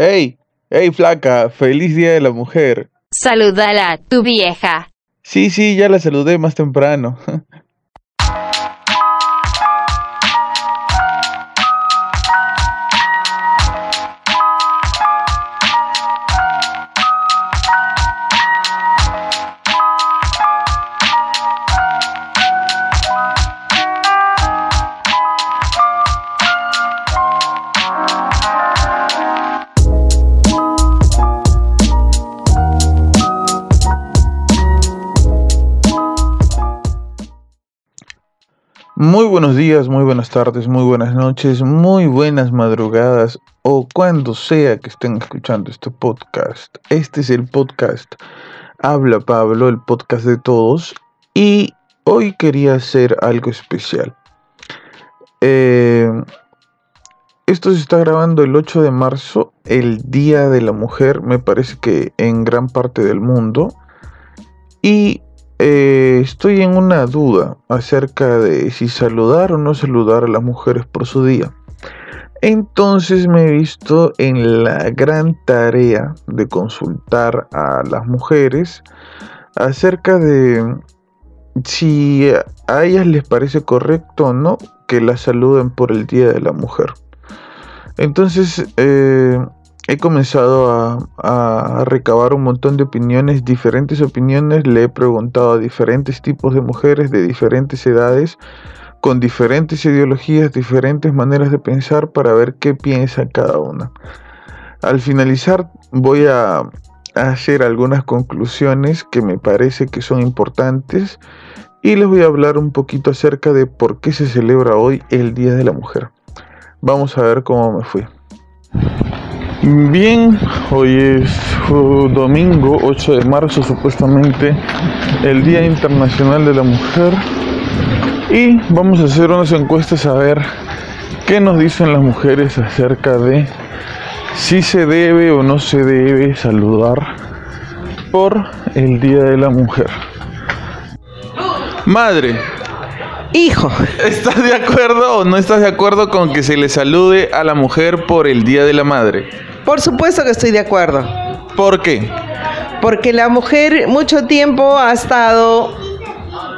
Hey, hey, flaca, feliz día de la mujer. Saludala, tu vieja. Sí, sí, ya la saludé más temprano. buenos días, muy buenas tardes, muy buenas noches, muy buenas madrugadas o cuando sea que estén escuchando este podcast. Este es el podcast Habla Pablo, el podcast de todos y hoy quería hacer algo especial. Eh, esto se está grabando el 8 de marzo, el Día de la Mujer, me parece que en gran parte del mundo. Y eh, estoy en una duda acerca de si saludar o no saludar a las mujeres por su día. Entonces me he visto en la gran tarea de consultar a las mujeres acerca de si a ellas les parece correcto o no que las saluden por el Día de la Mujer. Entonces eh, he comenzado a, recabar un montón de opiniones, diferentes opiniones, le he preguntado a diferentes tipos de mujeres de diferentes edades, con diferentes ideologías, diferentes maneras de pensar para ver qué piensa cada una. Al finalizar voy a, a hacer algunas conclusiones que me parece que son importantes y les voy a hablar un poquito acerca de por qué se celebra hoy el Día de la Mujer. Vamos a ver cómo me fui. Bien, hoy es domingo 8 de marzo, supuestamente el Día Internacional de la Mujer. Y vamos a hacer unas encuestas a ver qué nos dicen las mujeres acerca de si se debe o no se debe saludar por el Día de la Mujer. Madre. Hijo. ¿Estás de acuerdo o no estás de acuerdo con que se le salude a la mujer por el Día de la Madre? Por supuesto que estoy de acuerdo. ¿Por qué? Porque la mujer mucho tiempo ha estado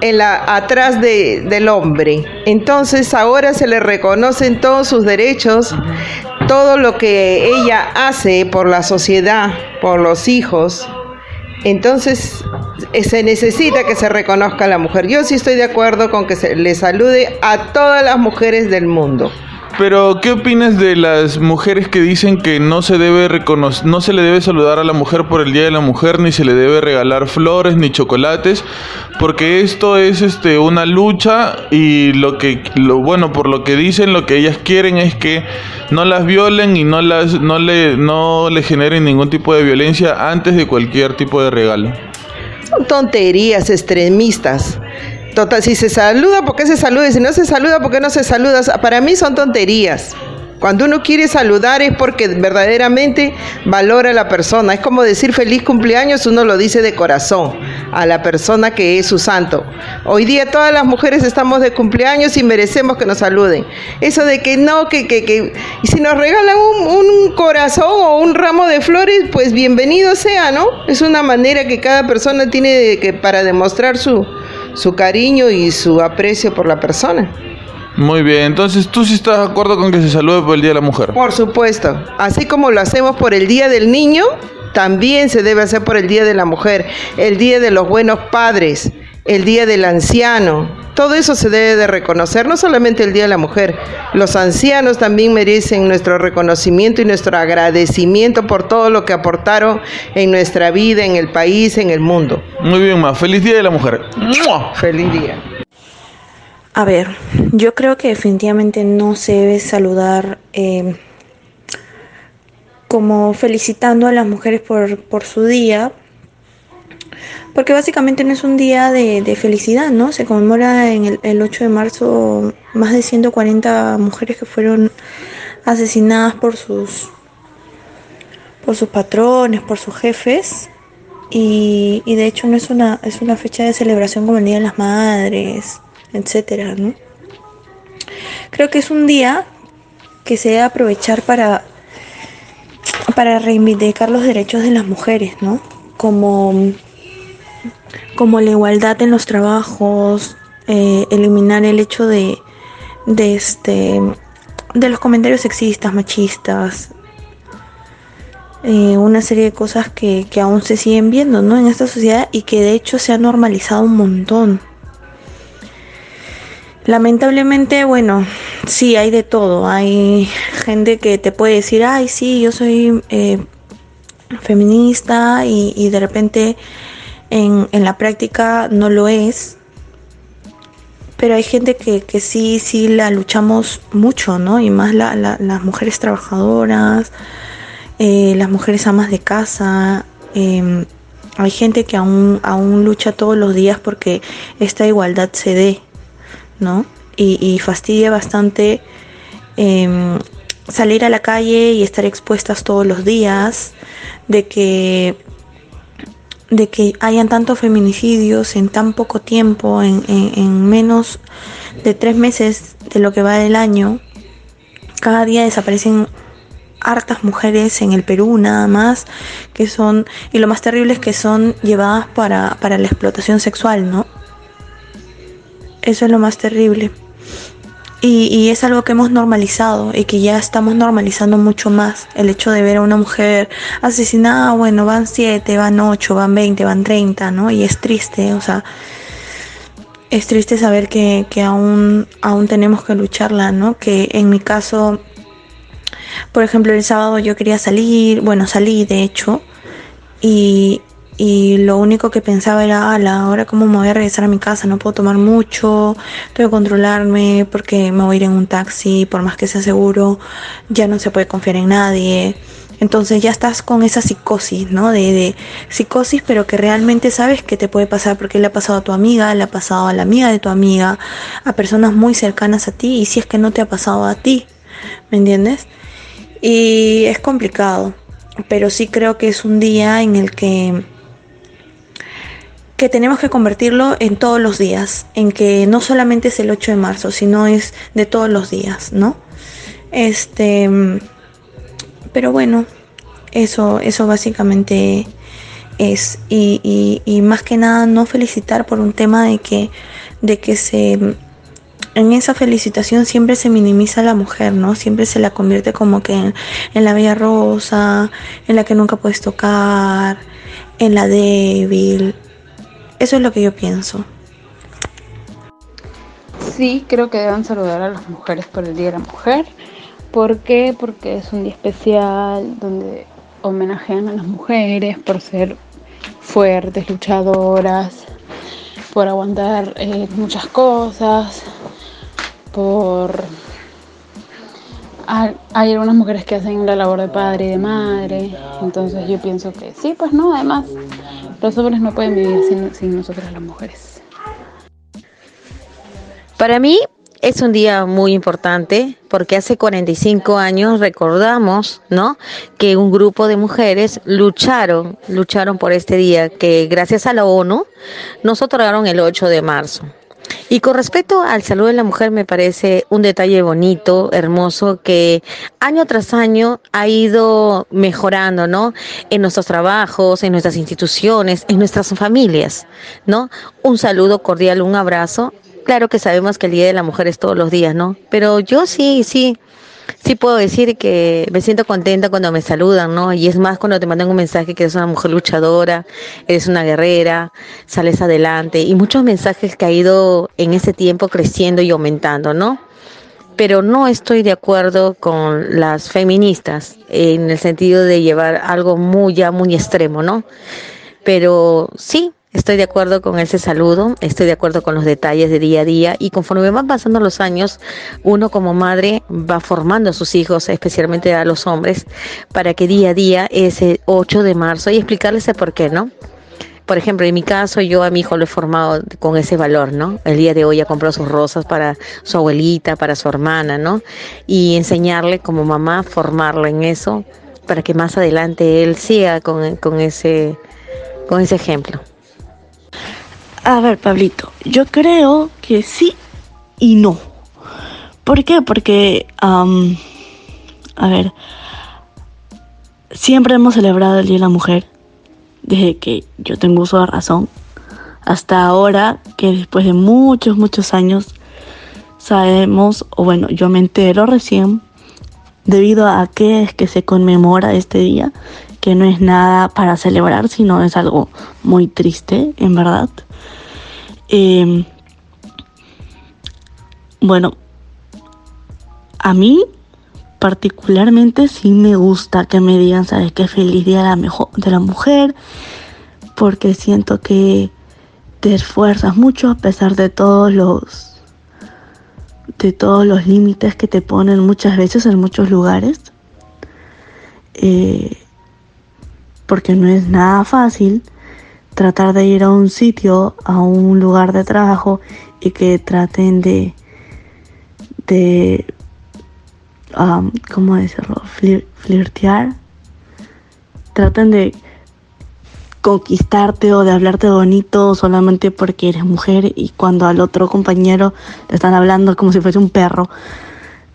en la, atrás del hombre. Entonces ahora se le reconocen todos sus derechos, todo lo que ella hace por la sociedad, por los hijos. Entonces eh, se necesita que se reconozca a la mujer. Yo sí estoy de acuerdo con que se le salude a todas las mujeres del mundo. Pero, ¿qué opinas de las mujeres que dicen que no se debe reconocer, no se le debe saludar a la mujer por el Día de la Mujer, ni se le debe regalar flores ni chocolates, porque esto es este una lucha y lo que lo bueno, por lo que dicen, lo que ellas quieren es que no las violen y no las no le no le generen ningún tipo de violencia antes de cualquier tipo de regalo. Son tonterías extremistas. Total, si se saluda, ¿por qué se saluda? Si no se saluda, ¿por qué no se saluda? Para mí son tonterías. Cuando uno quiere saludar es porque verdaderamente valora a la persona. Es como decir feliz cumpleaños, uno lo dice de corazón a la persona que es su santo. Hoy día todas las mujeres estamos de cumpleaños y merecemos que nos saluden. Eso de que no, que, que, que y si nos regalan un, corazón o un ramo de flores, pues bienvenido sea, ¿no? Es una manera que cada persona tiene que, para demostrar su, su cariño y su aprecio por la persona. Muy bien, entonces tú sí estás de acuerdo con que se salude por el Día de la Mujer. Por supuesto, así como lo hacemos por el Día del Niño, también se debe hacer por el Día de la Mujer, el Día de los Buenos Padres, el Día del Anciano. Todo eso se debe de reconocer, no solamente el Día de la Mujer. Los ancianos también merecen nuestro reconocimiento y nuestro agradecimiento por todo lo que aportaron en nuestra vida, en el país, en el mundo. Muy bien, Ma. Feliz Día de la Mujer. Feliz día. A ver, yo creo que definitivamente no se debe saludar eh, como felicitando a las mujeres por, por su día, porque básicamente no es un día de, felicidad, ¿no? Se conmemora en el, 8 de marzo más de 140 mujeres que fueron asesinadas por sus, por sus patrones, por sus jefes. Y, y de hecho no es una, es una fecha de celebración como el Día de las Madres, etcétera, ¿no? Creo que es un día que se debe aprovechar para para reivindicar los derechos de las mujeres, ¿no? Como, como la igualdad en los trabajos, eh, eliminar el hecho de, de, este, de los comentarios sexistas, machistas, eh, una serie de cosas que, que aún se siguen viendo ¿no? en esta sociedad y que de hecho se ha normalizado un montón. Lamentablemente, bueno, sí, hay de todo. Hay gente que te puede decir, ay, sí, yo soy eh, feminista y, de repente en, en, la práctica no lo es. Pero hay gente que, que sí, sí la luchamos mucho, ¿no? Y más la, las mujeres trabajadoras, eh, las mujeres amas de casa. Em, hay gente que aún, aún lucha todos los días porque esta igualdad se dé, ¿no? Y, fastidia bastante em, salir a la calle y estar expuestas todos los días, de que de que hayan tantos feminicidios en tan poco tiempo, en, en, menos de tres meses de lo que va del año. Cada día desaparecen hartas mujeres en el Perú nada más que son y lo más terrible es que son llevadas para, para la explotación sexual, ¿no? Eso es lo más terrible. Y, y, es algo que hemos normalizado y que ya estamos normalizando mucho más. El hecho de ver a una mujer asesinada, bueno, van siete, van ocho, van veinte, van treinta, ¿no? Y es triste, o sea, es triste saber que, que aún, aún tenemos que lucharla, ¿no? Que en mi caso por ejemplo, el sábado yo quería salir, bueno, salí de hecho, y, y lo único que pensaba era, ala, ahora cómo me voy a regresar a mi casa, no puedo tomar mucho, tengo que controlarme porque me voy a ir en un taxi, por más que sea seguro, ya no se puede confiar en nadie. Entonces ya estás con esa psicosis, ¿no? De, de, psicosis, pero que realmente sabes que te puede pasar porque le ha pasado a tu amiga, le ha pasado a la amiga de tu amiga, a personas muy cercanas a ti, y si es que no te ha pasado a ti, ¿me entiendes? Y es complicado, pero sí creo que es un día en el que que tenemos que convertirlo en todos los días, en que no solamente es el 8 de marzo, sino es de todos los días, ¿no? Este, pero bueno, eso, eso básicamente es, y, más que nada no felicitar por un tema de que, de que se en esa felicitación siempre se minimiza a la mujer, ¿no? Siempre se la convierte como que en, la bella rosa, en la que nunca puedes tocar, en la débil. Eso es lo que yo pienso. Sí, creo que deben saludar a las mujeres por el Día de la Mujer. ¿Por qué? Porque es un día especial donde homenajean a las mujeres por ser fuertes, luchadoras, por aguantar eh, muchas cosas, por... Hay algunas mujeres que hacen la labor de padre y de madre, entonces yo pienso que sí, pues no, además los hombres no pueden vivir sin, sin nosotras las mujeres. Para mí es un día muy importante porque hace 45 años recordamos, ¿no? Que un grupo de mujeres lucharon, lucharon por este día que gracias a la ONU nos otorgaron el 8 de marzo. Y con respecto al salud de la mujer, me parece un detalle bonito, hermoso, que año tras año ha ido mejorando, ¿no? En nuestros trabajos, en nuestras instituciones, en nuestras familias, ¿no? Un saludo cordial, un abrazo. Claro que sabemos que el Día de la Mujer es todos los días, ¿no? Pero yo sí, sí, sí puedo decir que me siento contenta cuando me saludan, ¿no? Y es más cuando te mandan un mensaje que eres una mujer luchadora, eres una guerrera, sales adelante y muchos mensajes que ha ido en ese tiempo creciendo y aumentando, ¿no? Pero no estoy de acuerdo con las feministas en el sentido de llevar algo muy ya muy extremo, ¿no? Pero sí, Estoy de acuerdo con ese saludo, estoy de acuerdo con los detalles de día a día y conforme van pasando los años, uno como madre va formando a sus hijos, especialmente a los hombres, para que día a día ese 8 de marzo y explicarles el por qué, ¿no? Por ejemplo, en mi caso, yo a mi hijo lo he formado con ese valor, ¿no? El día de hoy ya compró sus rosas para su abuelita, para su hermana, ¿no? Y enseñarle como mamá, formarlo en eso, para que más adelante él siga con ese, con ese ejemplo. A ver, Pablito, yo creo que sí y no. ¿Por qué? Porque, a ver, siempre hemos celebrado el Día de la Mujer, desde que yo tengo uso de razón, hasta ahora que después de muchos, muchos años sabemos, o bueno, yo me entero recién, debido a qué es que se conmemora este día, que no es nada para celebrar, sino es algo muy triste, en verdad. Eh, bueno, a mí particularmente sí me gusta que me digan, ¿sabes qué? Feliz día de la, mejor, de la mujer, porque siento que te esfuerzas mucho a pesar de todos los de todos los límites que te ponen muchas veces en muchos lugares. Eh, porque no es nada fácil tratar de ir a un sitio, a un lugar de trabajo y que traten de, de um, ¿cómo decirlo? flirtear. Traten de conquistarte o de hablarte bonito solamente porque eres mujer y cuando al otro compañero le están hablando como si fuese un perro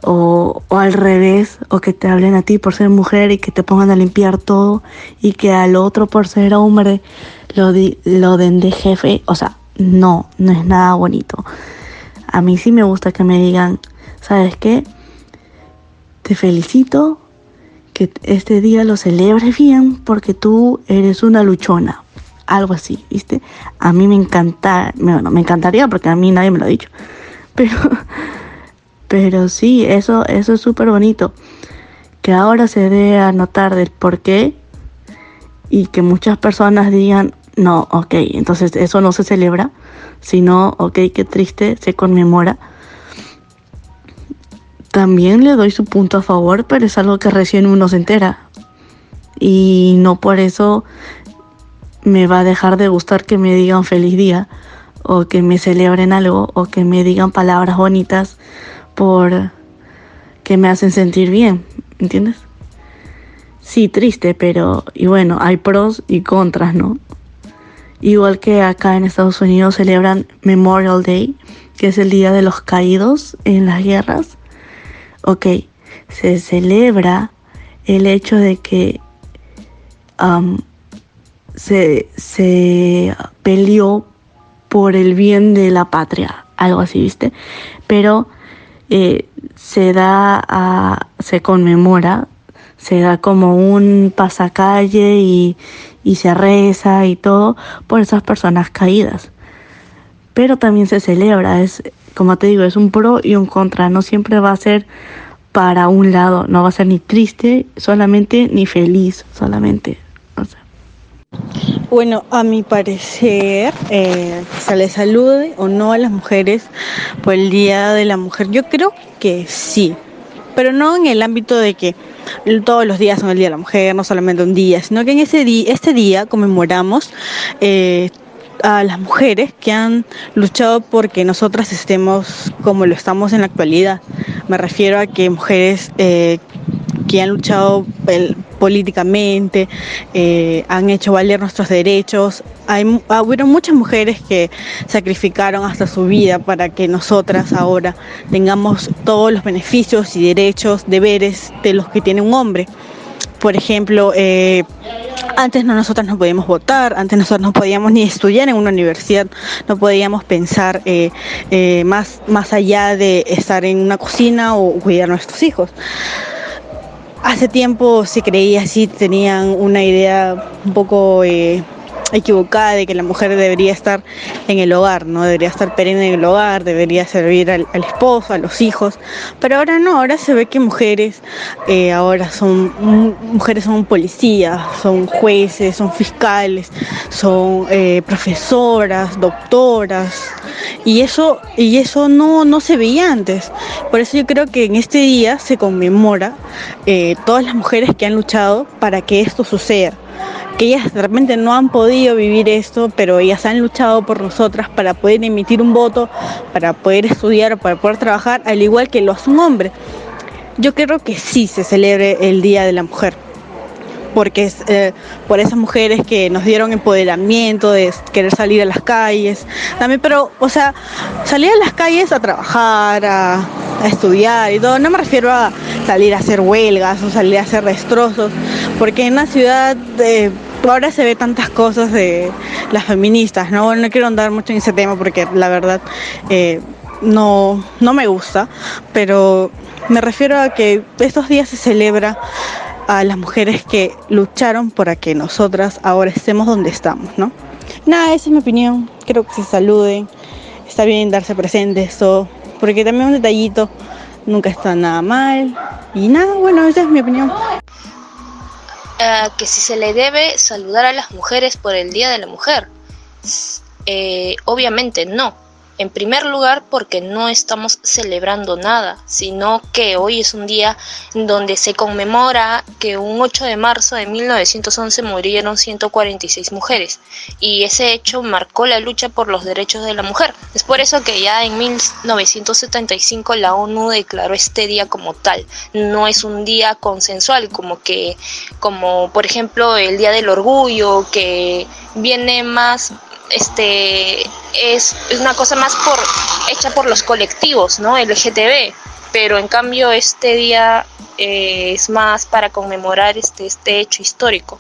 o, o, al revés o que te hablen a ti por ser mujer y que te pongan a limpiar todo y que al otro por ser hombre lo, lo den de jefe o sea no no es nada bonito a mí sí me gusta que me digan sabes qué te felicito que este día lo celebres bien porque tú eres una luchona. Algo así, ¿viste? A mí me encanta, bueno, me encantaría porque a mí nadie me lo ha dicho. Pero, pero sí, eso, eso es súper bonito. Que ahora se dé a notar del por qué y que muchas personas digan, no, ok, entonces eso no se celebra, sino, ok, qué triste, se conmemora también le doy su punto a favor, pero es algo que recién uno se entera. Y no por eso me va a dejar de gustar que me digan feliz día o que me celebren algo o que me digan palabras bonitas por que me hacen sentir bien, ¿entiendes? Sí, triste, pero y bueno, hay pros y contras, ¿no? Igual que acá en Estados Unidos celebran Memorial Day, que es el Día de los Caídos en las guerras ok, se celebra el hecho de que um, se, se peleó por el bien de la patria, algo así, ¿viste? Pero eh, se da a, se conmemora, se da como un pasacalle y, y se reza y todo por esas personas caídas. Pero también se celebra, es como te digo, es un pro y un contra, no siempre va a ser para un lado, no va a ser ni triste solamente ni feliz solamente. Bueno, a mi parecer, eh, se le salude o no a las mujeres por el Día de la Mujer. Yo creo que sí, pero no en el ámbito de que todos los días son el Día de la Mujer, no solamente un día, sino que en ese día, este día conmemoramos eh, a las mujeres que han luchado porque nosotras estemos como lo estamos en la actualidad. Me refiero a que mujeres eh, que han luchado políticamente, eh, han hecho valer nuestros derechos. Hay, hubo muchas mujeres que sacrificaron hasta su vida para que nosotras ahora tengamos todos los beneficios y derechos, deberes de los que tiene un hombre. Por ejemplo, eh, antes no, nosotras no podíamos votar, antes nosotros no podíamos ni estudiar en una universidad, no podíamos pensar eh, más, más allá de estar en una cocina o cuidar a nuestros hijos. Hace tiempo se creía así, tenían una idea un poco equivocada de que la mujer debería estar en el hogar, no debería estar perenne en el hogar, debería servir al, esposo, a los hijos, pero ahora no, ahora se ve que mujeres eh, ahora son mujeres son policías, son jueces, son fiscales, son eh, profesoras, doctoras. Y eso y eso no no se veía antes. Por eso yo creo que en este día se conmemora eh, todas las mujeres que han luchado para que esto suceda que ellas de repente no han podido vivir esto, pero ellas han luchado por nosotras para poder emitir un voto, para poder estudiar, para poder trabajar, al igual que lo hace un hombre. Yo creo que sí se celebre el Día de la Mujer porque es eh, por esas mujeres que nos dieron empoderamiento de querer salir a las calles, también, pero, o sea, salir a las calles a trabajar, a, estudiar y todo. No me refiero a salir a hacer huelgas o salir a hacer destrozos, porque en la ciudad eh, ahora se ve tantas cosas de las feministas, ¿no? No quiero andar mucho en ese tema porque la verdad eh, no, no me gusta, pero me refiero a que estos días se celebra a las mujeres que lucharon para que nosotras ahora estemos donde estamos, ¿no? Nada, esa es mi opinión. Creo que se saluden. Está bien darse presentes, todo. Porque también un detallito nunca está nada mal. Y nada, bueno, esa es mi opinión. Que si se le debe saludar a las mujeres por el Día de la Mujer. Eh, obviamente no. En primer lugar, porque no estamos celebrando nada, sino que hoy es un día donde se conmemora que un 8 de marzo de 1911 murieron 146 mujeres y ese hecho marcó la lucha por los derechos de la mujer. Es por eso que ya en 1975 la ONU declaró este día como tal. No es un día consensual como que como por ejemplo el Día del Orgullo que viene más este es, una cosa más por hecha por los colectivos, ¿no? LGTB, pero en cambio este día eh, es más para conmemorar este este hecho histórico.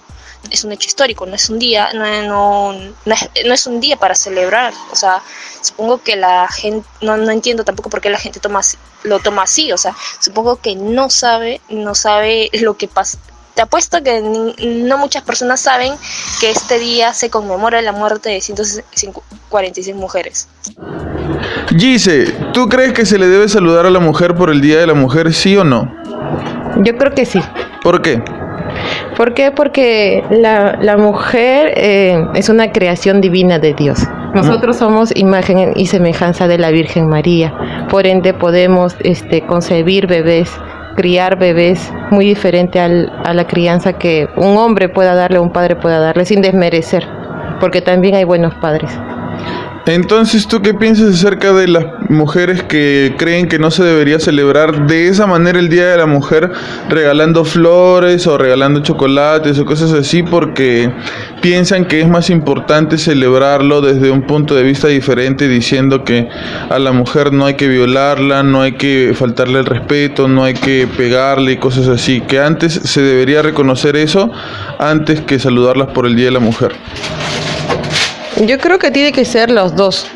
Es un hecho histórico, no es un día, no, no, no, es, un día para celebrar. O sea, supongo que la gente, no, no entiendo tampoco por qué la gente toma, lo toma así. O sea, supongo que no sabe, no sabe lo que pasa, te apuesto que no muchas personas saben que este día se conmemora la muerte de 146 mujeres. Gise, ¿tú crees que se le debe saludar a la mujer por el Día de la Mujer, sí o no? Yo creo que sí. ¿Por qué? ¿Por qué? Porque la, la mujer eh, es una creación divina de Dios. Nosotros somos imagen y semejanza de la Virgen María. Por ende podemos este, concebir bebés criar bebés muy diferente al, a la crianza que un hombre pueda darle, un padre pueda darle, sin desmerecer, porque también hay buenos padres. Entonces, ¿tú qué piensas acerca de las mujeres que creen que no se debería celebrar de esa manera el Día de la Mujer regalando flores o regalando chocolates o cosas así porque piensan que es más importante celebrarlo desde un punto de vista diferente diciendo que a la mujer no hay que violarla, no hay que faltarle el respeto, no hay que pegarle y cosas así, que antes se debería reconocer eso antes que saludarlas por el Día de la Mujer? Yo creo que tiene que ser los dos.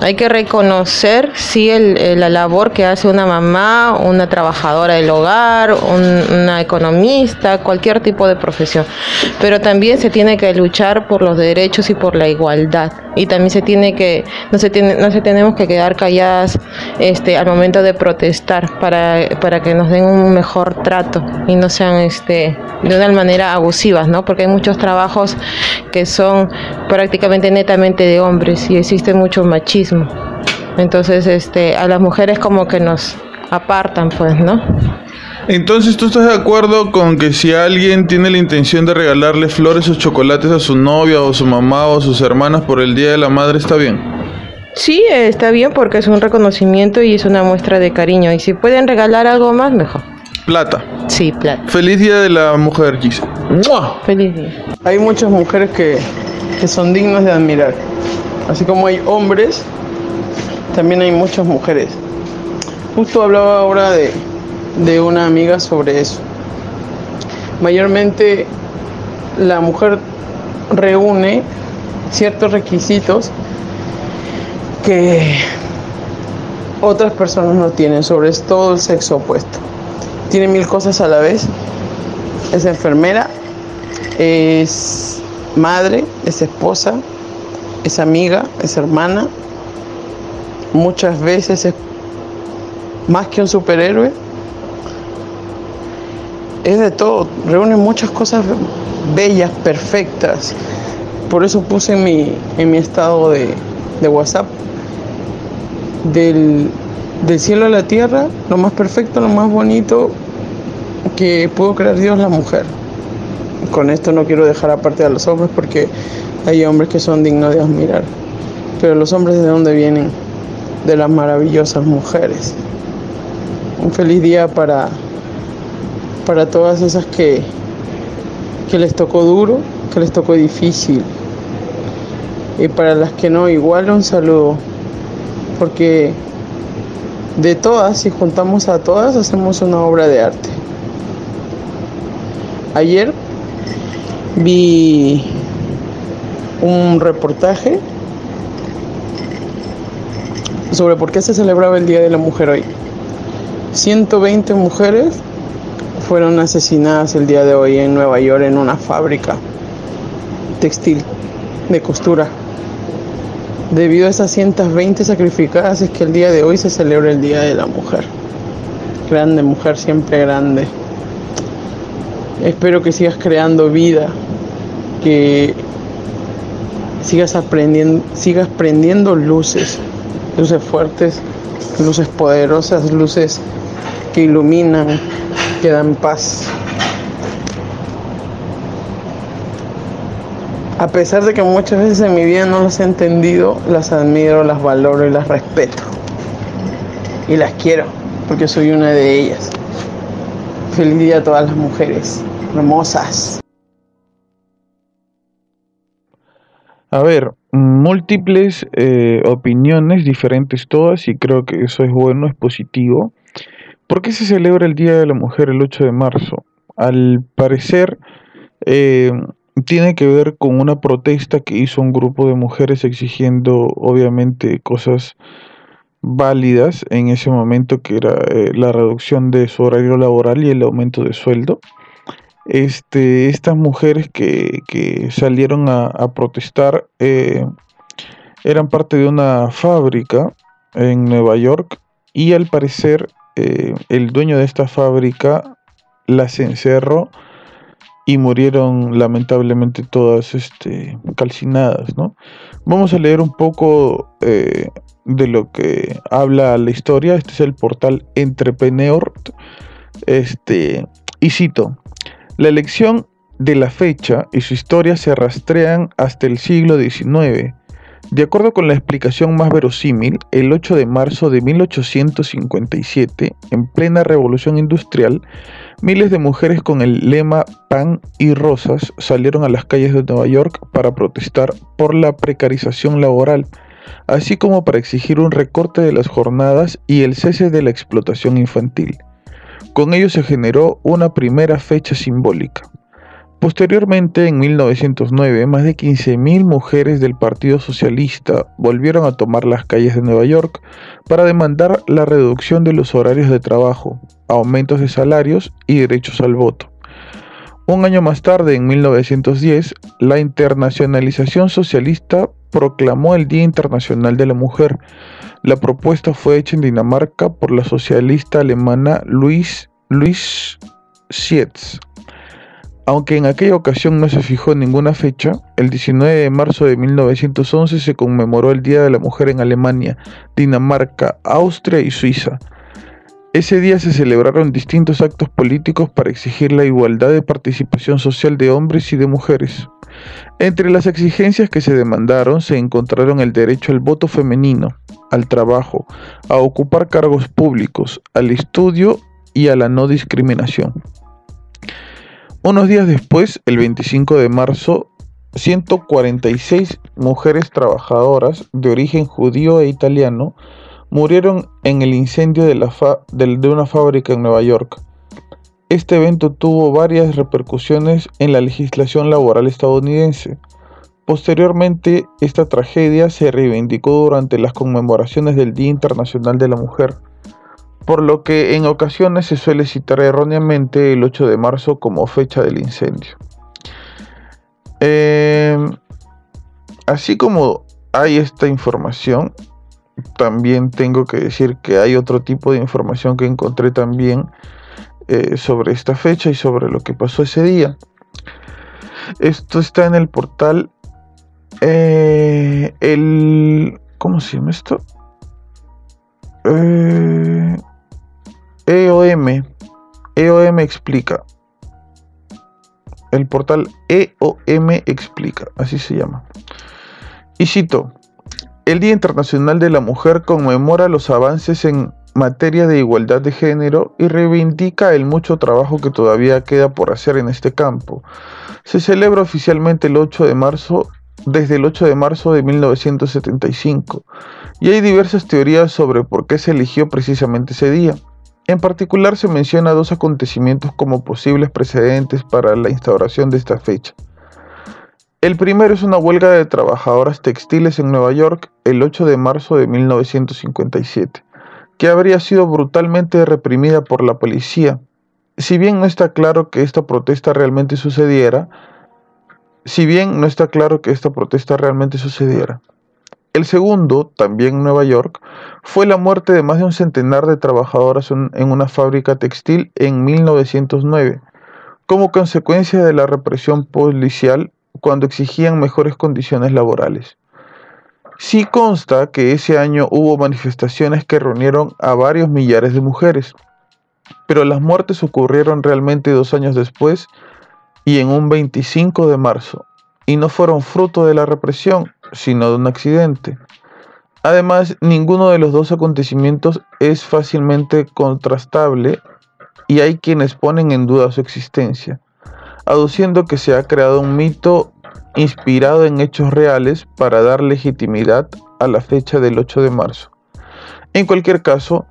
Hay que reconocer, sí, el, la labor que hace una mamá, una trabajadora del hogar, una economista, cualquier tipo de profesión. Pero también se tiene que luchar por los derechos y por la igualdad. Y también se tiene que, no se, tiene, no se tenemos que quedar calladas este, al momento de protestar para, para que nos den un mejor trato y no sean este, de una manera abusivas, ¿no? Porque hay muchos trabajos que son prácticamente netamente de hombres y existe mucho machismo entonces, este, a las mujeres como que nos apartan, pues, ¿no? Entonces, ¿tú estás de acuerdo con que si alguien tiene la intención de regalarle flores o chocolates a su novia o su mamá o a sus hermanas por el Día de la Madre, está bien? Sí, está bien porque es un reconocimiento y es una muestra de cariño. Y si pueden regalar algo más, mejor. Plata. Sí, plata. Feliz Día de la Mujer, Gisa. Feliz día. Hay muchas mujeres que, que son dignas de admirar. Así como hay hombres también hay muchas mujeres. Justo hablaba ahora de, de una amiga sobre eso. Mayormente la mujer reúne ciertos requisitos que otras personas no tienen, sobre todo el sexo opuesto. Tiene mil cosas a la vez. Es enfermera, es madre, es esposa, es amiga, es hermana, muchas veces es más que un superhéroe. Es de todo, reúne muchas cosas bellas, perfectas. Por eso puse en mi, en mi estado de, WhatsApp del, del cielo a la tierra, lo más perfecto, lo más bonito que pudo crear Dios la mujer. Con esto no quiero dejar aparte a los hombres porque hay hombres que son dignos de admirar. Pero los hombres de dónde vienen? de las maravillosas mujeres. Un feliz día para, para todas esas que, que les tocó duro, que les tocó difícil. Y para las que no, igual un saludo, porque De todas, si juntamos a todas, hacemos una obra de arte. Ayer vi un reportaje sobre por qué se celebraba el Día de la Mujer hoy. 120 mujeres fueron asesinadas el día de hoy en Nueva York en una fábrica textil de costura. Debido a esas 120 sacrificadas es que el día de hoy se celebra el Día de la Mujer. Grande mujer, siempre grande. Espero que sigas creando vida, que sigas aprendiendo, sigas prendiendo luces, luces fuertes, luces poderosas, luces que iluminan, que dan paz. A pesar de que muchas veces en mi vida no las he entendido, las admiro, las valoro y las respeto. Y las quiero, porque soy una de ellas. Feliz día a todas las mujeres hermosas. A ver, múltiples eh, opiniones, diferentes todas, y creo que eso es bueno, es positivo. ¿Por qué se celebra el Día de la Mujer el 8 de marzo? Al parecer, eh, tiene que ver con una protesta que hizo un grupo de mujeres exigiendo obviamente cosas válidas en ese momento que era eh, la reducción de su horario laboral y el aumento de sueldo. Este, estas mujeres que, salieron a, protestar eh, eran parte de una fábrica en Nueva York y al parecer eh, el dueño de esta fábrica las encerró y murieron lamentablemente todas este, calcinadas, ¿no? Vamos a leer un poco eh, de lo que habla la historia. Este es el portal Entrepreneur. Este, y cito, la elección de la fecha y su historia se rastrean hasta el siglo XIX de acuerdo con la explicación más verosímil, el 8 de marzo de 1857, en plena revolución industrial, miles de mujeres con el lema Pan y Rosas salieron a las calles de Nueva York para protestar por la precarización laboral, así como para exigir un recorte de las jornadas y el cese de la explotación infantil. Con ello se generó una primera fecha simbólica. Posteriormente, en 1909, más de 15.000 mujeres del Partido Socialista volvieron a tomar las calles de Nueva York para demandar la reducción de los horarios de trabajo, aumentos de salarios y derechos al voto. Un año más tarde, en 1910, la Internacionalización Socialista proclamó el Día Internacional de la Mujer. La propuesta fue hecha en Dinamarca por la socialista alemana Louise, Louise Sietz aunque en aquella ocasión no se fijó ninguna fecha, el 19 de marzo de 1911 se conmemoró el Día de la Mujer en Alemania, Dinamarca, Austria y Suiza. Ese día se celebraron distintos actos políticos para exigir la igualdad de participación social de hombres y de mujeres. Entre las exigencias que se demandaron se encontraron el derecho al voto femenino, al trabajo, a ocupar cargos públicos, al estudio y a la no discriminación. Unos días después, el 25 de marzo, 146 mujeres trabajadoras de origen judío e italiano murieron en el incendio de, de una fábrica en Nueva York. Este evento tuvo varias repercusiones en la legislación laboral estadounidense. Posteriormente, esta tragedia se reivindicó durante las conmemoraciones del Día Internacional de la Mujer por lo que en ocasiones se suele citar erróneamente el 8 de marzo como fecha del incendio. Em, así como hay esta información, también tengo que decir que hay otro tipo de información que encontré también eh, sobre esta fecha y sobre lo que pasó ese día. Esto está en el portal eh, el ¿cómo se llama esto? Eh, EOM, EOM explica. El portal EOM explica, así se llama. Y cito, el Día Internacional de la Mujer conmemora los avances en materia de igualdad de género y reivindica el mucho trabajo que todavía queda por hacer en este campo. Se celebra oficialmente el 8 de marzo desde el 8 de marzo de 1975 y hay diversas teorías sobre por qué se eligió precisamente ese día. En particular se menciona dos acontecimientos como posibles precedentes para la instauración de esta fecha. El primero es una huelga de trabajadoras textiles en Nueva York el 8 de marzo de 1957, que habría sido brutalmente reprimida por la policía. Si bien no está claro que esta protesta realmente sucediera, si bien no está claro que esta protesta realmente sucediera. El segundo, también en Nueva York, fue la muerte de más de un centenar de trabajadoras en una fábrica textil en 1909, como consecuencia de la represión policial cuando exigían mejores condiciones laborales. Sí consta que ese año hubo manifestaciones que reunieron a varios millares de mujeres, pero las muertes ocurrieron realmente dos años después y en un 25 de marzo, y no fueron fruto de la represión, sino de un accidente. Además, ninguno de los dos acontecimientos es fácilmente contrastable y hay quienes ponen en duda su existencia, aduciendo que se ha creado un mito inspirado en hechos reales para dar legitimidad a la fecha del 8 de marzo. En cualquier caso,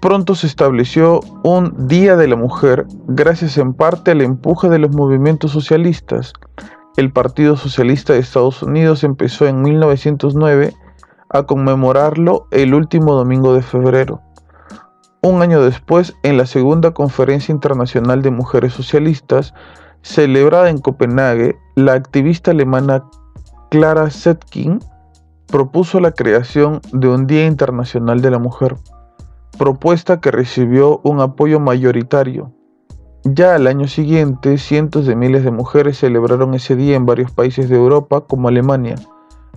pronto se estableció un Día de la Mujer gracias en parte al empuje de los movimientos socialistas. El Partido Socialista de Estados Unidos empezó en 1909 a conmemorarlo el último domingo de febrero. Un año después, en la segunda Conferencia Internacional de Mujeres Socialistas, celebrada en Copenhague, la activista alemana Clara Zetkin propuso la creación de un Día Internacional de la Mujer propuesta que recibió un apoyo mayoritario. Ya al año siguiente, cientos de miles de mujeres celebraron ese día en varios países de Europa como Alemania,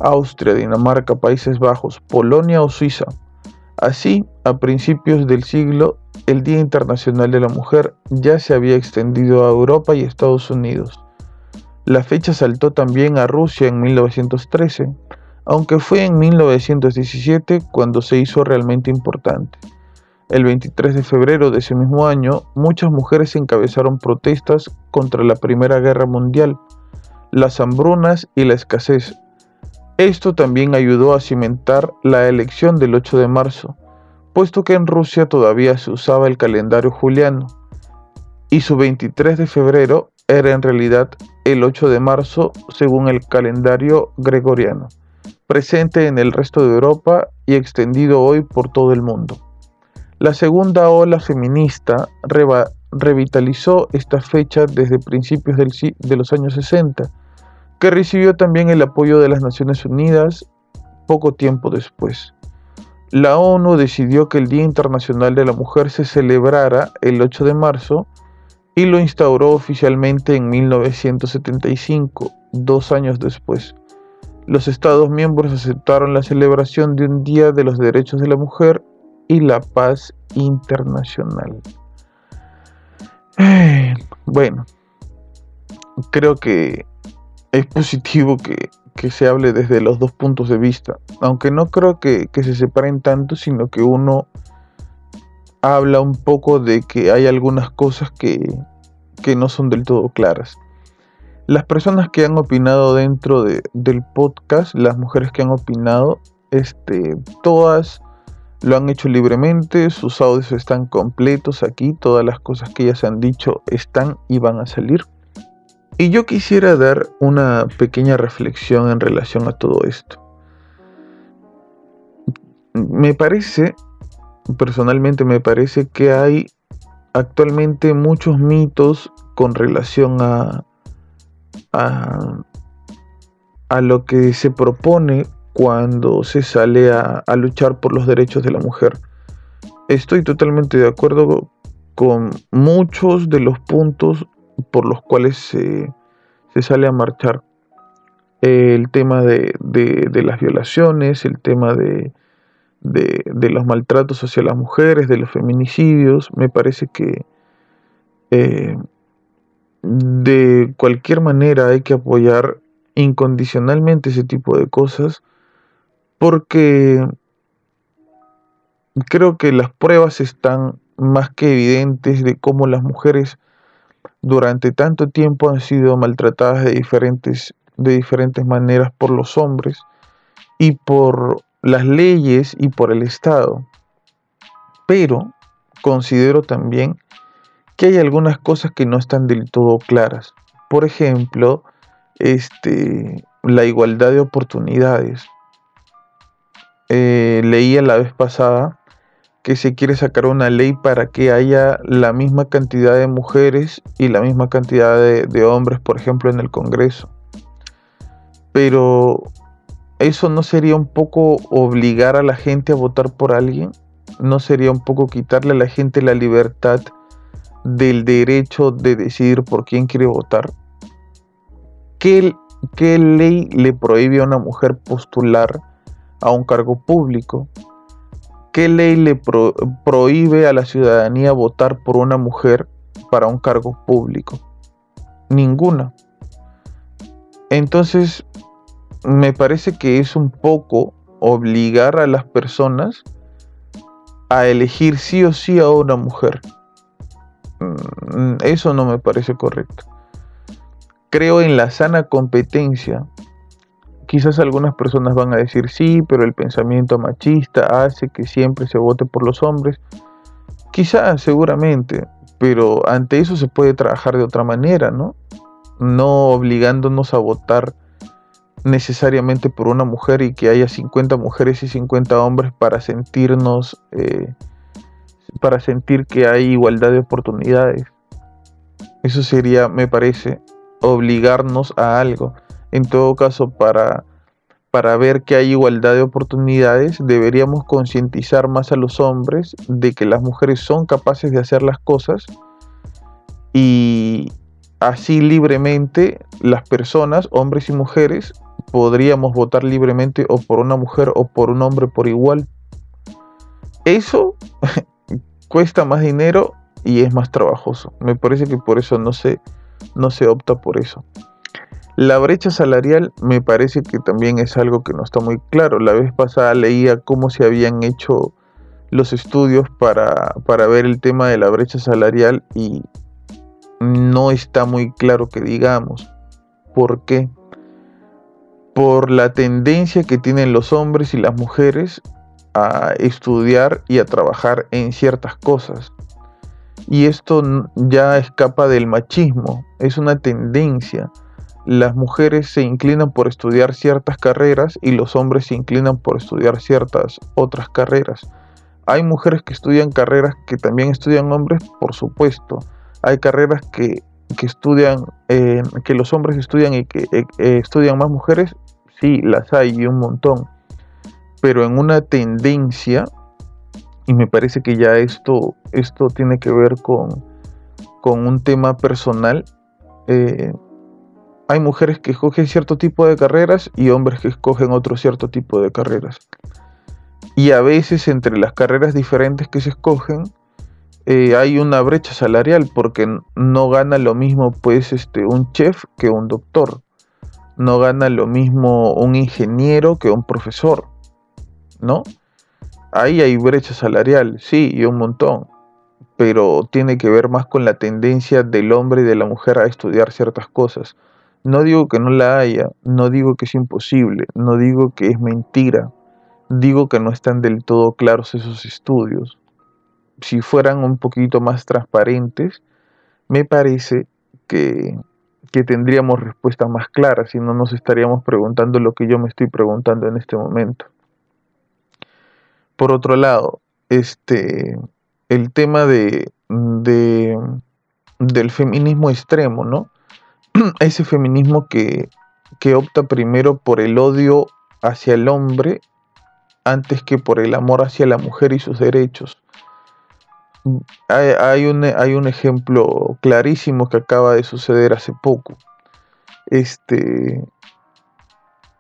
Austria, Dinamarca, Países Bajos, Polonia o Suiza. Así, a principios del siglo, el Día Internacional de la Mujer ya se había extendido a Europa y Estados Unidos. La fecha saltó también a Rusia en 1913, aunque fue en 1917 cuando se hizo realmente importante. El 23 de febrero de ese mismo año, muchas mujeres encabezaron protestas contra la Primera Guerra Mundial, las hambrunas y la escasez. Esto también ayudó a cimentar la elección del 8 de marzo, puesto que en Rusia todavía se usaba el calendario juliano, y su 23 de febrero era en realidad el 8 de marzo según el calendario gregoriano, presente en el resto de Europa y extendido hoy por todo el mundo. La segunda ola feminista revitalizó esta fecha desde principios de los años 60, que recibió también el apoyo de las Naciones Unidas poco tiempo después. La ONU decidió que el Día Internacional de la Mujer se celebrara el 8 de marzo y lo instauró oficialmente en 1975, dos años después. Los Estados miembros aceptaron la celebración de un Día de los Derechos de la Mujer y la paz internacional. Bueno, creo que es positivo que, se hable desde los dos puntos de vista, aunque no creo que, que se separen tanto, sino que uno habla un poco de que hay algunas cosas que, que no son del todo claras. Las personas que han opinado dentro de, del podcast, las mujeres que han opinado, este, todas lo han hecho libremente, sus audios están completos aquí, todas las cosas que ellas han dicho están y van a salir. Y yo quisiera dar una pequeña reflexión en relación a todo esto. Me parece, personalmente me parece que hay actualmente muchos mitos con relación a, a, a lo que se propone cuando se sale a, luchar por los derechos de la mujer. Estoy totalmente de acuerdo con muchos de los puntos por los cuales se, sale a marchar. El tema de, las violaciones, el tema de, los maltratos hacia las mujeres, de los feminicidios, me parece que eh, de cualquier manera hay que apoyar incondicionalmente ese tipo de cosas porque creo que las pruebas están más que evidentes de cómo las mujeres durante tanto tiempo han sido maltratadas de diferentes de diferentes maneras por los hombres y por las leyes y por el Estado. Pero considero también que hay algunas cosas que no están del todo claras. Por ejemplo, este, la igualdad de oportunidades. Eh, leía la vez pasada que se quiere sacar una ley para que haya la misma cantidad de mujeres y la misma cantidad de, hombres, por ejemplo, en el Congreso. Pero ¿eso no sería un poco obligar a la gente a votar por alguien? ¿No sería un poco quitarle a la gente la libertad del derecho de decidir por quién quiere votar? ¿Qué, qué ley le prohíbe a una mujer postular a un cargo público? ¿Qué ley le prohíbe a la ciudadanía votar por una mujer para un cargo público? Ninguna. Entonces, me parece que es un poco obligar a las personas a elegir sí o sí a una mujer. Mm, eso no me parece correcto. Creo en la sana competencia Quizás algunas personas van a decir sí, pero el pensamiento machista hace que siempre se vote por los hombres. Quizás, seguramente, pero ante eso se puede trabajar de otra manera, ¿no? No obligándonos a votar necesariamente por una mujer y que haya 50 mujeres y 50 hombres para sentirnos, eh, para sentir que hay igualdad de oportunidades. Eso sería, me parece, obligarnos a algo. En todo caso, para, para ver que hay igualdad de oportunidades, deberíamos concientizar más a los hombres de que las mujeres son capaces de hacer las cosas y así libremente las personas, hombres y mujeres, podríamos votar libremente o por una mujer o por un hombre por igual. Eso cuesta más dinero y es más trabajoso. Me parece que por eso no se, no se opta por eso. La brecha salarial me parece que también es algo que no está muy claro. La vez pasada leía cómo se habían hecho los estudios para, para ver el tema de la brecha salarial y no está muy claro que digamos. ¿Por qué? Por la tendencia que tienen los hombres y las mujeres a estudiar y a trabajar en ciertas cosas. Y esto ya escapa del machismo, es una tendencia las mujeres se inclinan por estudiar ciertas carreras y los hombres se inclinan por estudiar ciertas otras carreras. Hay mujeres que estudian carreras que también estudian hombres, por supuesto. Hay carreras que, estudian, eh, que los hombres estudian y que eh, eh, estudian más mujeres, sí, las hay y un montón. Pero en una tendencia, y me parece que ya esto, esto tiene que ver con, con un tema personal, hay mujeres que escogen cierto tipo de carreras y hombres que escogen otro cierto tipo de carreras. Y a veces entre las carreras diferentes que se escogen eh, hay una brecha salarial porque no gana lo mismo pues este un chef que un doctor. No gana lo mismo un ingeniero que un profesor. ¿No? Ahí hay brecha salarial, sí, y un montón. Pero tiene que ver más con la tendencia del hombre y de la mujer a estudiar ciertas cosas no digo que no la haya, no digo que es imposible, no digo que es mentira, digo que no están del todo claros esos estudios. Si fueran un poquito más transparentes, me parece que, que tendríamos respuestas más claras y no nos estaríamos preguntando lo que yo me estoy preguntando en este momento. Por otro lado, este, el tema de, de del feminismo extremo, ¿no? ese feminismo que, opta primero por el odio hacia el hombre antes que por el amor hacia la mujer y sus derechos. Hay, un, hay, un, ejemplo clarísimo que acaba de suceder hace poco. Este,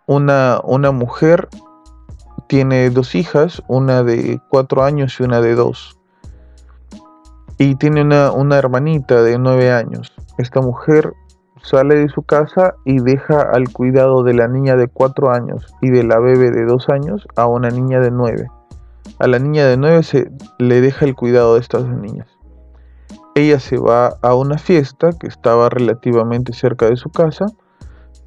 una, una mujer tiene dos hijas, una de cuatro años y una de dos. Y tiene una, una hermanita de nueve años. Esta mujer sale de su casa y deja al cuidado de la niña de 4 años y de la bebé de 2 años a una niña de 9. A la niña de 9 se le deja el cuidado de estas dos niñas. Ella se va a una fiesta que estaba relativamente cerca de su casa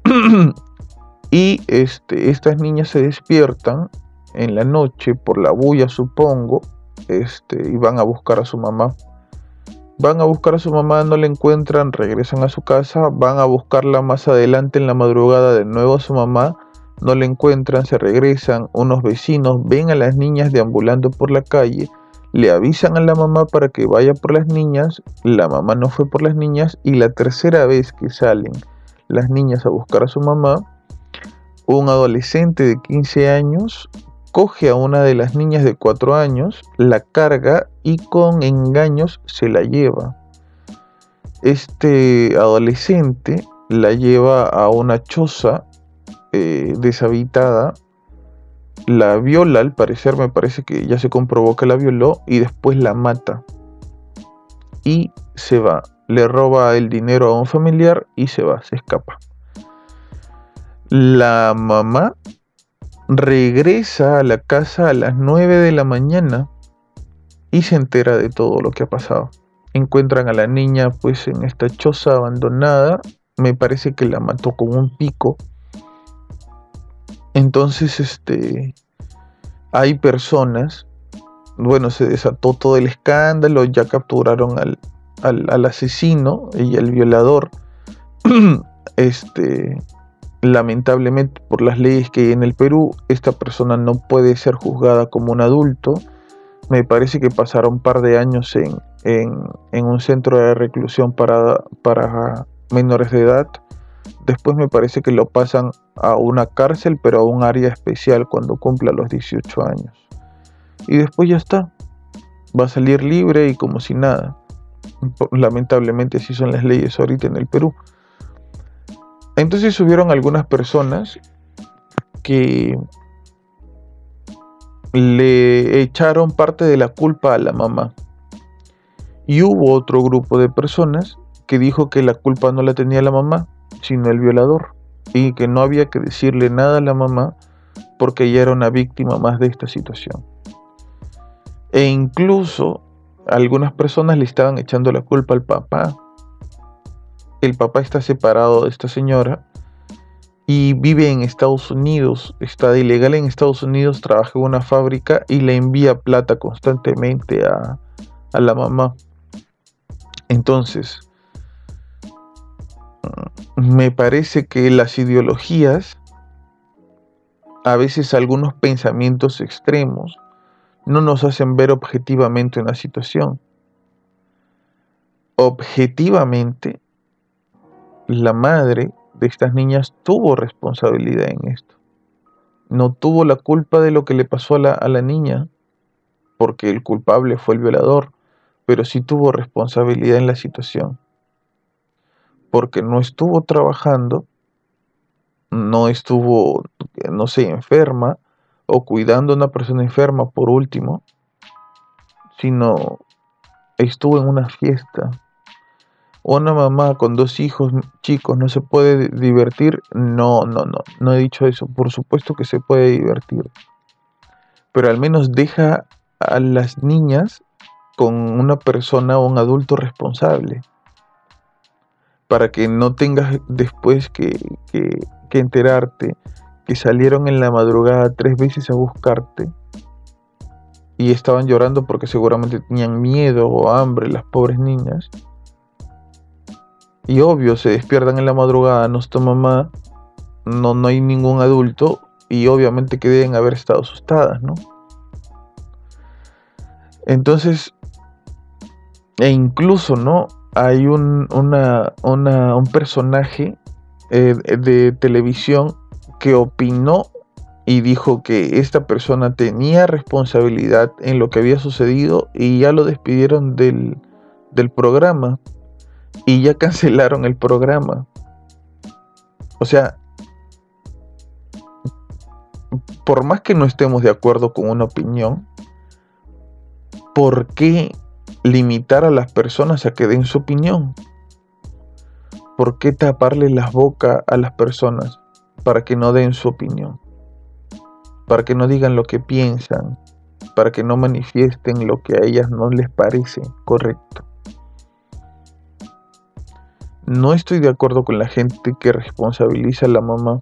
y este, estas niñas se despiertan en la noche por la bulla, supongo, este, y van a buscar a su mamá. Van a buscar a su mamá, no la encuentran, regresan a su casa, van a buscarla más adelante en la madrugada de nuevo a su mamá, no la encuentran, se regresan, unos vecinos ven a las niñas deambulando por la calle, le avisan a la mamá para que vaya por las niñas, la mamá no fue por las niñas y la tercera vez que salen las niñas a buscar a su mamá, un adolescente de 15 años coge a una de las niñas de 4 años, la carga y con engaños se la lleva. Este adolescente la lleva a una choza eh, deshabitada, la viola, al parecer me parece que ya se comprobó que la violó y después la mata. Y se va, le roba el dinero a un familiar y se va, se escapa. La mamá regresa a la casa a las 9 de la mañana y se entera de todo lo que ha pasado. Encuentran a la niña pues en esta choza abandonada, me parece que la mató con un pico. Entonces, este, hay personas, bueno, se desató todo el escándalo, ya capturaron al, al, al asesino y al violador. este, lamentablemente por las leyes que hay en el Perú, esta persona no puede ser juzgada como un adulto. Me parece que pasaron un par de años en, en, un centro de reclusión para, para menores de edad. Después me parece que lo pasan a una cárcel, pero a un área especial cuando cumpla los 18 años. Y después ya está. Va a salir libre y como si nada. Lamentablemente así son las leyes ahorita en el Perú. Entonces subieron algunas personas que le echaron parte de la culpa a la mamá. Y hubo otro grupo de personas que dijo que la culpa no la tenía la mamá, sino el violador. Y que no había que decirle nada a la mamá porque ella era una víctima más de esta situación. E incluso algunas personas le estaban echando la culpa al papá el papá está separado de esta señora y vive en Estados Unidos, está ilegal en Estados Unidos, trabaja en una fábrica y le envía plata constantemente a, a la mamá. Entonces, me parece que las ideologías, a veces algunos pensamientos extremos, no nos hacen ver objetivamente una situación. Objetivamente, la madre de estas niñas tuvo responsabilidad en esto. No tuvo la culpa de lo que le pasó a la, niña, porque el culpable fue el violador, pero sí tuvo responsabilidad en la situación. Porque no estuvo trabajando, no estuvo, no sé, enferma o cuidando a una persona enferma por último, sino estuvo en una fiesta, una mamá con dos hijos chicos no se puede divertir. No, no, no, no he dicho eso. Por supuesto que se puede divertir. Pero al menos deja a las niñas con una persona o un adulto responsable. Para que no tengas después que, que, que enterarte que salieron en la madrugada tres veces a buscarte y estaban llorando porque seguramente tenían miedo o hambre las pobres niñas y obvio, se despiertan en la madrugada, no está mamá, no, no hay ningún adulto y obviamente que deben haber estado asustadas, ¿no? Entonces, e incluso, ¿no? Hay un, una, un personaje eh, de televisión que opinó y dijo que esta persona tenía responsabilidad en lo que había sucedido y ya lo despidieron del, del programa y ya cancelaron el programa. O sea, por más que no estemos de acuerdo con una opinión, ¿por qué limitar a las personas a que den su opinión? ¿Por qué taparle las bocas a las personas para que no den su opinión? Para que no digan lo que piensan, para que no manifiesten lo que a ellas no les parece correcto. No estoy de acuerdo con la gente que responsabiliza a la mamá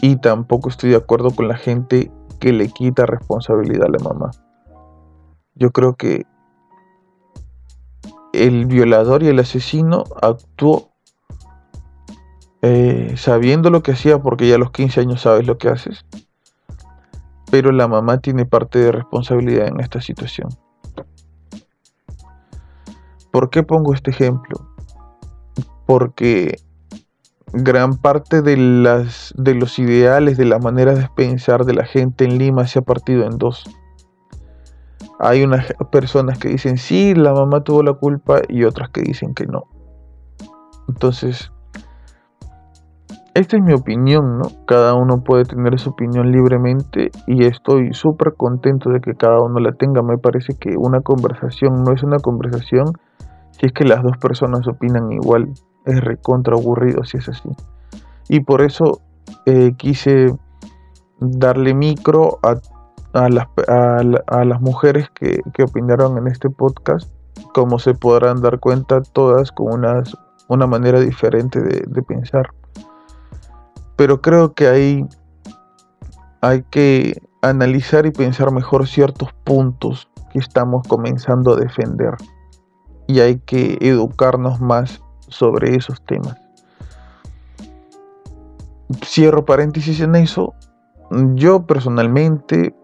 y tampoco estoy de acuerdo con la gente que le quita responsabilidad a la mamá. Yo creo que el violador y el asesino actuó eh, sabiendo lo que hacía, porque ya a los 15 años sabes lo que haces, pero la mamá tiene parte de responsabilidad en esta situación. ¿Por qué pongo este ejemplo? Porque gran parte de, las, los ideales, de la manera de pensar de la gente en Lima se ha partido en dos. Hay unas personas que dicen sí, la mamá tuvo la culpa y otras que dicen que no. Entonces, esta es mi opinión, ¿no? Cada uno puede tener su opinión libremente y estoy súper contento de que cada uno la tenga. Me parece que una conversación no es una conversación si es que las dos personas opinan igual. Es recontra aburrido si es así. Y por eso eh, quise darle micro a, las, a, las, mujeres que, opinaron en este podcast. Como se podrán dar cuenta, todas con unas, una manera diferente de pensar pero creo que ahí hay que analizar y pensar mejor ciertos puntos que estamos comenzando a defender y hay que educarnos más sobre esos temas. Cierro paréntesis en eso. Yo personalmente,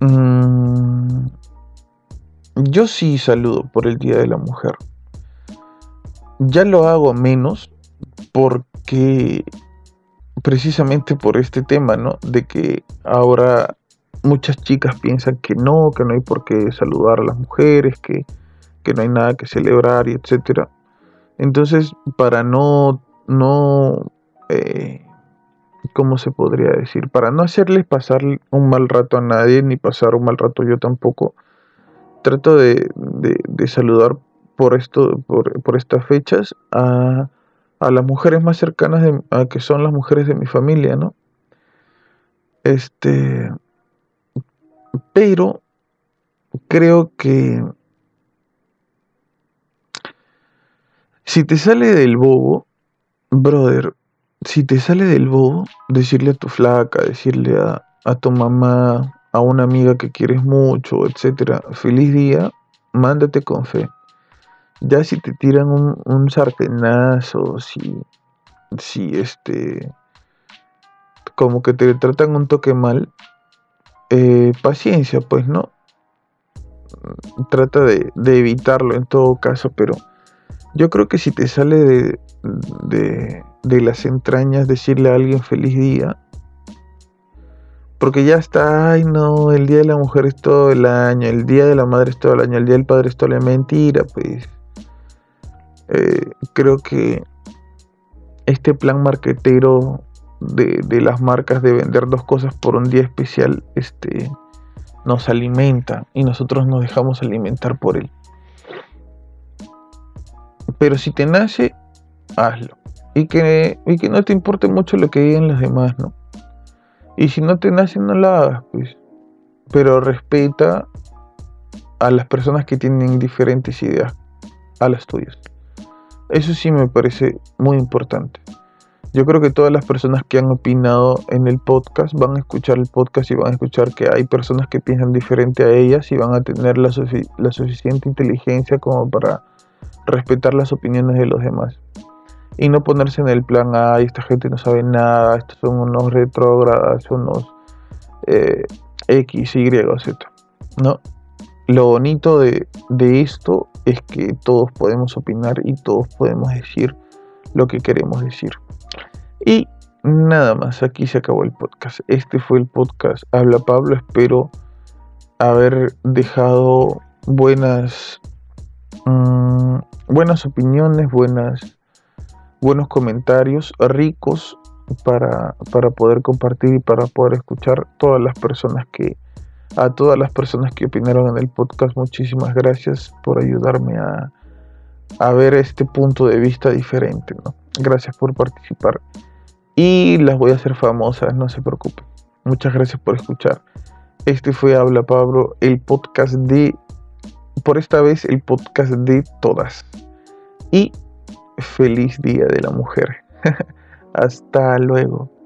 mmm, yo sí saludo por el Día de la Mujer. Ya lo hago menos porque precisamente por este tema, ¿no? De que ahora muchas chicas piensan que no, que no hay por qué saludar a las mujeres, que, no hay nada que celebrar y etcétera. Entonces, para no, no, eh, ¿cómo se podría decir? Para no hacerles pasar un mal rato a nadie, ni pasar un mal rato yo tampoco, trato de, saludar por esto, por, por estas fechas a a las mujeres más cercanas de, a que son las mujeres de mi familia, ¿no? Este, pero creo que si te sale del bobo, brother, si te sale del bobo, decirle a tu flaca, decirle a, a tu mamá, a una amiga que quieres mucho, etcétera, feliz día, mándate con fe. Ya si te tiran un, un sartenazo, si, si este, como que te tratan un toque mal, eh, paciencia, pues no. Trata de, evitarlo en todo caso, pero yo creo que si te sale de, de, de las entrañas decirle a alguien feliz día, porque ya está, ay no, el día de la mujer es todo el año, el día de la madre es todo el año, el día del padre es todo año, mentira, pues. Eh, creo que este plan marquetero de, las marcas de vender dos cosas por un día especial este, nos alimenta y nosotros nos dejamos alimentar por él. Pero si te nace, hazlo. Y que, y que no te importe mucho lo que digan los demás, ¿no? Y si no te nace, no lo hagas, pues. Pero respeta a las personas que tienen diferentes ideas a las tuyas. Eso sí me parece muy importante. Yo creo que todas las personas que han opinado en el podcast van a escuchar el podcast y van a escuchar que hay personas que piensan diferente a ellas y van a tener la, suficiente inteligencia como para respetar las opiniones de los demás. Y no ponerse en el plan, ay, esta gente no sabe nada, estos son unos retrógradas, unos eh, X, Y, Z. No, lo bonito de, esto es que todos podemos opinar y todos podemos decir lo que queremos decir. Y nada más, aquí se acabó el podcast. Este fue el podcast Habla Pablo. Espero haber dejado buenas, mm, buenas opiniones, buenas, buenos comentarios ricos para, para poder compartir y para poder escuchar todas las personas que a todas las personas que opinaron en el podcast, muchísimas gracias por ayudarme a, ver este punto de vista diferente. ¿no? Gracias por participar. Y las voy a hacer famosas, no se preocupen. Muchas gracias por escuchar. Este fue Habla Pablo, el podcast de, por esta vez, el podcast de todas. Y feliz Día de la Mujer. Hasta luego.